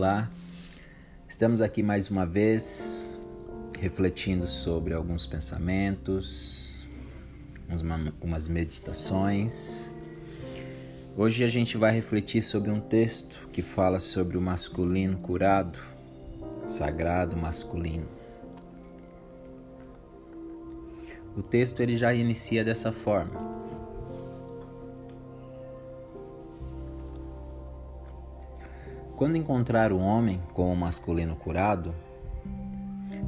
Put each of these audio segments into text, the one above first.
Olá, estamos aqui mais uma vez refletindo sobre alguns pensamentos, umas meditações. Hoje a gente vai refletir sobre um texto que fala sobre o masculino curado, o sagrado masculino. O texto ele já inicia dessa forma. Quando encontrar um homem com o masculino curado,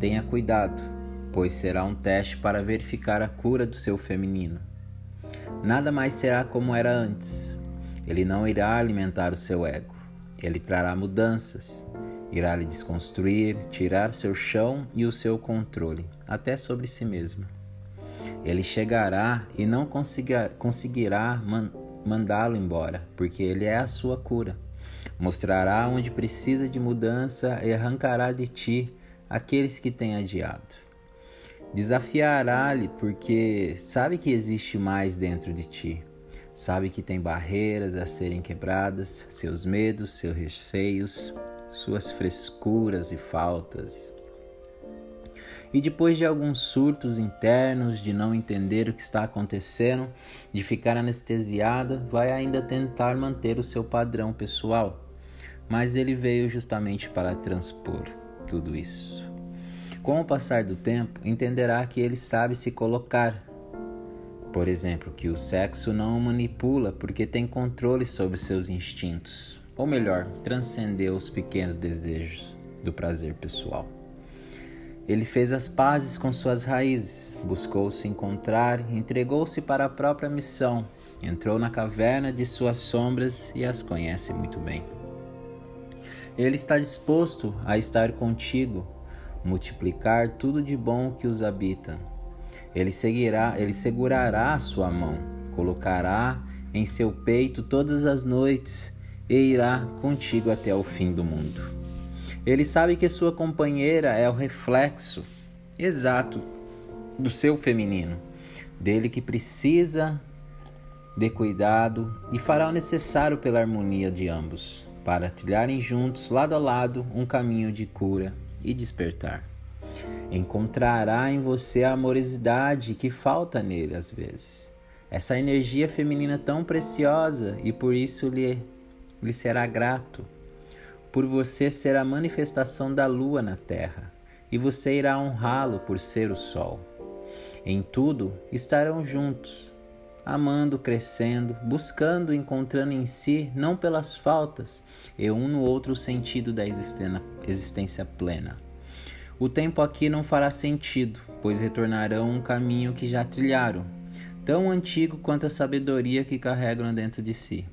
tenha cuidado, pois será um teste para verificar a cura do seu feminino. Nada mais será como era antes. Ele não irá alimentar o seu ego. Ele trará mudanças, irá lhe desconstruir, tirar seu chão e o seu controle, até sobre si mesmo. Ele chegará e não conseguirá man mandá-lo embora, porque ele é a sua cura. Mostrará onde precisa de mudança e arrancará de ti aqueles que têm adiado. Desafiará-lhe porque sabe que existe mais dentro de ti. Sabe que tem barreiras a serem quebradas, seus medos, seus receios, suas frescuras e faltas. E depois de alguns surtos internos, de não entender o que está acontecendo, de ficar anestesiada, vai ainda tentar manter o seu padrão pessoal mas ele veio justamente para transpor tudo isso. Com o passar do tempo, entenderá que ele sabe se colocar. Por exemplo, que o sexo não o manipula porque tem controle sobre seus instintos, ou melhor, transcendeu os pequenos desejos do prazer pessoal. Ele fez as pazes com suas raízes, buscou se encontrar, entregou-se para a própria missão, entrou na caverna de suas sombras e as conhece muito bem. Ele está disposto a estar contigo, multiplicar tudo de bom que os habita. Ele seguirá, ele segurará a sua mão, colocará em seu peito todas as noites e irá contigo até o fim do mundo. Ele sabe que sua companheira é o reflexo exato do seu feminino, dele que precisa de cuidado e fará o necessário pela harmonia de ambos para trilharem juntos, lado a lado, um caminho de cura e despertar. Encontrará em você a amorosidade que falta nele às vezes. Essa energia feminina tão preciosa e por isso lhe, lhe será grato. Por você ser a manifestação da lua na terra e você irá honrá-lo por ser o sol. Em tudo estarão juntos amando, crescendo, buscando, encontrando em si, não pelas faltas, e um no outro sentido da existência plena. O tempo aqui não fará sentido, pois retornarão um caminho que já trilharam, tão antigo quanto a sabedoria que carregam dentro de si.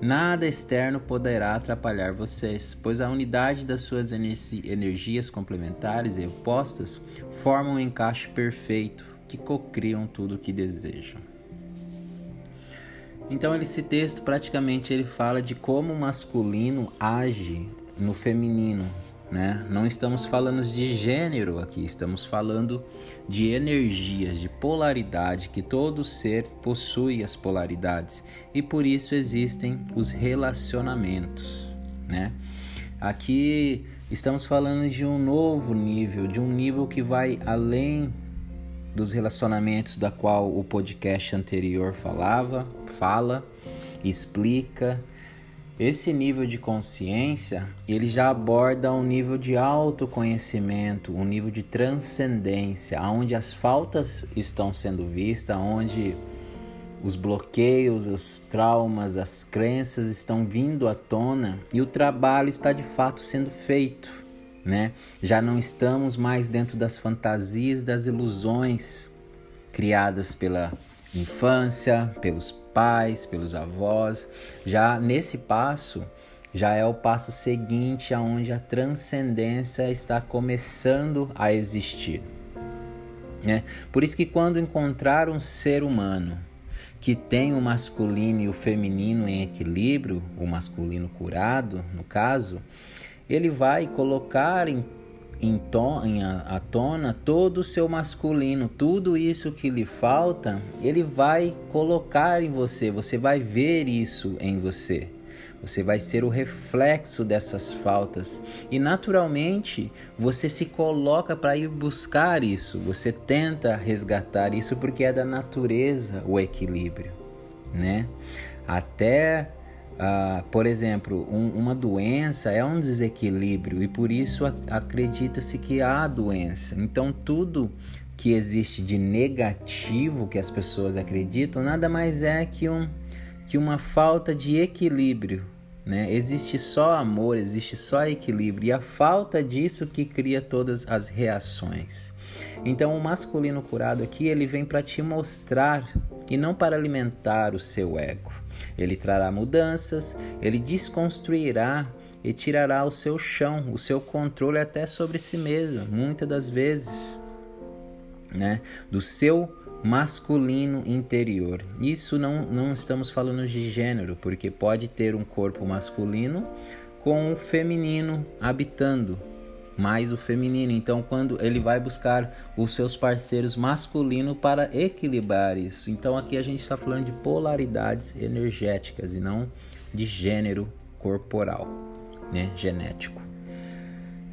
Nada externo poderá atrapalhar vocês, pois a unidade das suas energias complementares e opostas formam um encaixe perfeito que cocriam tudo o que desejam. Então esse texto praticamente ele fala de como o masculino age no feminino, né? Não estamos falando de gênero aqui, estamos falando de energias, de polaridade, que todo ser possui as polaridades e por isso existem os relacionamentos, né? Aqui estamos falando de um novo nível, de um nível que vai além dos relacionamentos da qual o podcast anterior falava, fala, explica. Esse nível de consciência, ele já aborda um nível de autoconhecimento, um nível de transcendência, onde as faltas estão sendo vistas, onde os bloqueios, os traumas, as crenças estão vindo à tona e o trabalho está de fato sendo feito, né? Já não estamos mais dentro das fantasias, das ilusões criadas pela infância, pelos pais, pelos avós. Já nesse passo, já é o passo seguinte aonde a transcendência está começando a existir. Né? Por isso que quando encontrar um ser humano que tem o masculino e o feminino em equilíbrio, o masculino curado, no caso, ele vai colocar em em, ton, em a, tona todo o seu masculino, tudo isso que lhe falta, ele vai colocar em você, você vai ver isso em você. Você vai ser o reflexo dessas faltas e naturalmente você se coloca para ir buscar isso. Você tenta resgatar isso porque é da natureza o equilíbrio, né? Até Uh, por exemplo, um, uma doença é um desequilíbrio e por isso acredita-se que há doença. Então, tudo que existe de negativo que as pessoas acreditam nada mais é que, um, que uma falta de equilíbrio. Né? Existe só amor, existe só equilíbrio e a falta disso que cria todas as reações. Então, o masculino curado aqui ele vem para te mostrar e não para alimentar o seu ego. Ele trará mudanças, ele desconstruirá e tirará o seu chão, o seu controle até sobre si mesmo, muitas das vezes, né? Do seu masculino interior. Isso não, não estamos falando de gênero, porque pode ter um corpo masculino com o feminino habitando mais o feminino. Então, quando ele vai buscar os seus parceiros masculinos para equilibrar isso. Então, aqui a gente está falando de polaridades energéticas e não de gênero corporal, né? Genético.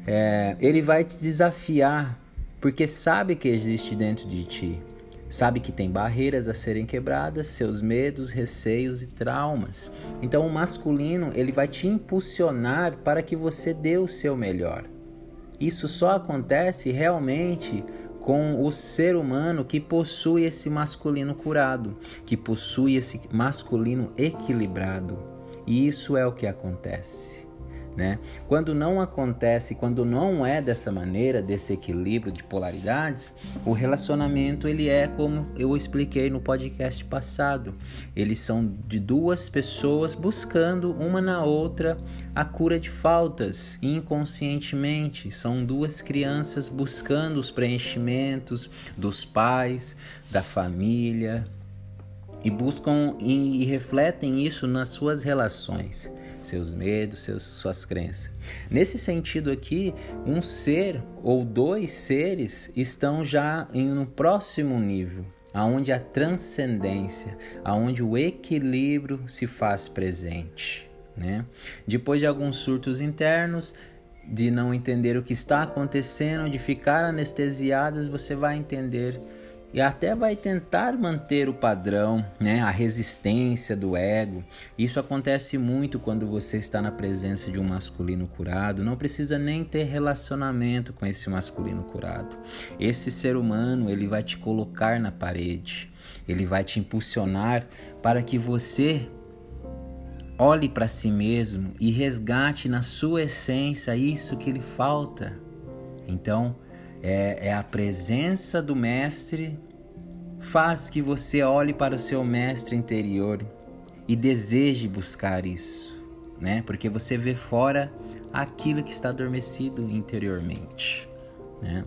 É, ele vai te desafiar porque sabe que existe dentro de ti. Sabe que tem barreiras a serem quebradas, seus medos, receios e traumas. Então o masculino, ele vai te impulsionar para que você dê o seu melhor. Isso só acontece realmente com o ser humano que possui esse masculino curado, que possui esse masculino equilibrado. E isso é o que acontece. Né? Quando não acontece, quando não é dessa maneira, desse equilíbrio de polaridades, o relacionamento ele é como eu expliquei no podcast passado. Eles são de duas pessoas buscando uma na outra a cura de faltas inconscientemente. São duas crianças buscando os preenchimentos dos pais, da família e buscam e, e refletem isso nas suas relações seus medos, seus, suas crenças. Nesse sentido aqui, um ser ou dois seres estão já em um próximo nível, aonde a transcendência, aonde o equilíbrio se faz presente. Né? Depois de alguns surtos internos, de não entender o que está acontecendo, de ficar anestesiados, você vai entender e até vai tentar manter o padrão, né, a resistência do ego. Isso acontece muito quando você está na presença de um masculino curado. Não precisa nem ter relacionamento com esse masculino curado. Esse ser humano, ele vai te colocar na parede. Ele vai te impulsionar para que você olhe para si mesmo e resgate na sua essência isso que lhe falta. Então, é, é a presença do Mestre faz que você olhe para o seu Mestre interior e deseje buscar isso, né? Porque você vê fora aquilo que está adormecido interiormente, né?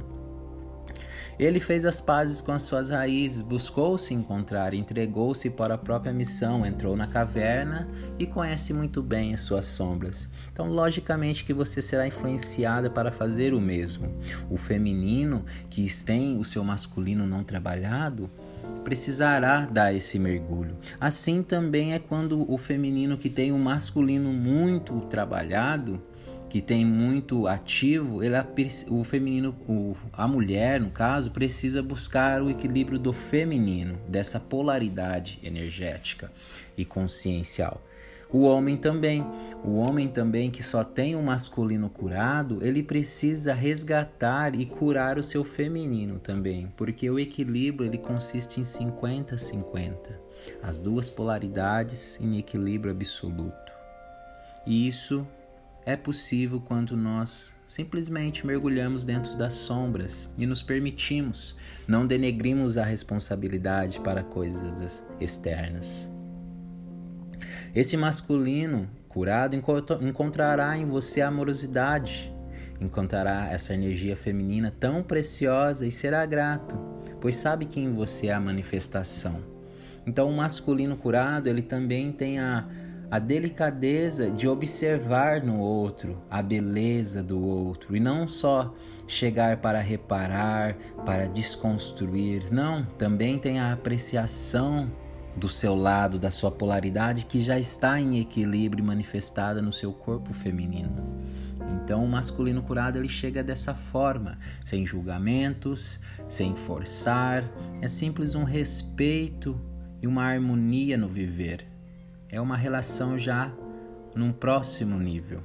Ele fez as pazes com as suas raízes, buscou se encontrar, entregou-se para a própria missão, entrou na caverna e conhece muito bem as suas sombras. Então, logicamente que você será influenciada para fazer o mesmo. O feminino que tem o seu masculino não trabalhado, precisará dar esse mergulho. Assim também é quando o feminino que tem o masculino muito trabalhado, que tem muito ativo, ele, o feminino, o, a mulher, no caso, precisa buscar o equilíbrio do feminino, dessa polaridade energética e consciencial. O homem também, o homem também que só tem o masculino curado, ele precisa resgatar e curar o seu feminino também, porque o equilíbrio ele consiste em 50-50, as duas polaridades em equilíbrio absoluto. E isso é possível quando nós simplesmente mergulhamos dentro das sombras e nos permitimos, não denegrimos a responsabilidade para coisas externas. Esse masculino curado encontrará em você amorosidade, encontrará essa energia feminina tão preciosa e será grato, pois sabe que em você há a manifestação. Então, o masculino curado, ele também tem a a delicadeza de observar no outro a beleza do outro e não só chegar para reparar, para desconstruir. Não, também tem a apreciação do seu lado, da sua polaridade que já está em equilíbrio manifestada no seu corpo feminino. Então, o masculino curado ele chega dessa forma, sem julgamentos, sem forçar, é simples um respeito e uma harmonia no viver. É uma relação já num próximo nível.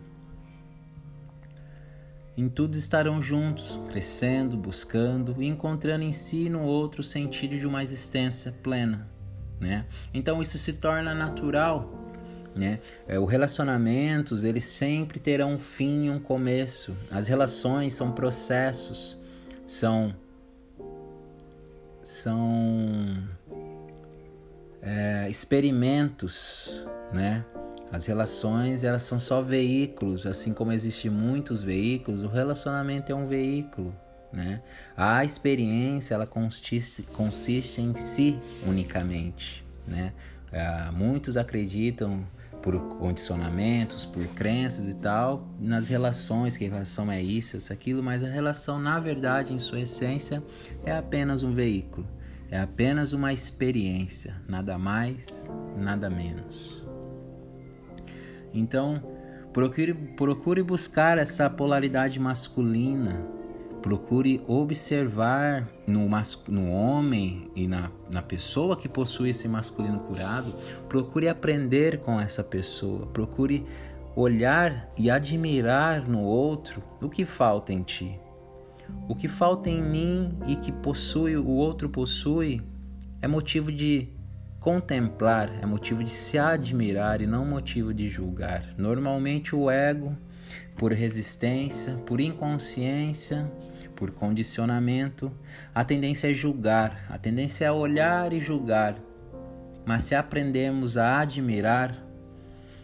Em tudo estarão juntos, crescendo, buscando e encontrando em si e no outro sentido de uma existência plena, né? Então isso se torna natural né? É, os relacionamentos eles sempre terão um fim e um começo. As relações são processos, são são é, experimentos, né? As relações elas são só veículos, assim como existem muitos veículos, o relacionamento é um veículo, né? A experiência ela consiste, consiste em si unicamente, né? É, muitos acreditam por condicionamentos, por crenças e tal, nas relações, que relação é isso, isso, aquilo, mas a relação, na verdade, em sua essência, é apenas um veículo, é apenas uma experiência, nada mais, nada menos. Então, procure, procure buscar essa polaridade masculina Procure observar no, no homem e na, na pessoa que possui esse masculino curado. Procure aprender com essa pessoa. Procure olhar e admirar no outro o que falta em ti. O que falta em mim e que possui o outro possui é motivo de contemplar, é motivo de se admirar e não motivo de julgar. Normalmente o ego, por resistência, por inconsciência, por condicionamento, a tendência é julgar, a tendência é olhar e julgar. Mas se aprendemos a admirar,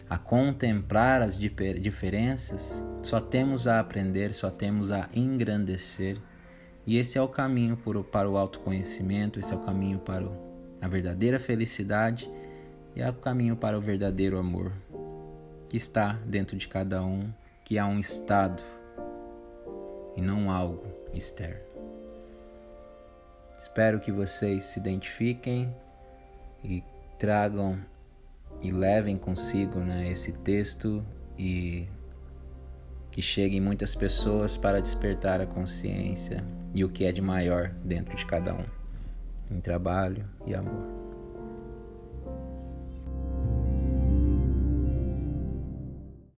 a contemplar as diferenças, só temos a aprender, só temos a engrandecer. E esse é o caminho para o autoconhecimento, esse é o caminho para a verdadeira felicidade e é o caminho para o verdadeiro amor, que está dentro de cada um, que há um estado e não algo externo. Espero que vocês se identifiquem e tragam e levem consigo né, esse texto e que cheguem muitas pessoas para despertar a consciência e o que é de maior dentro de cada um, em trabalho e amor.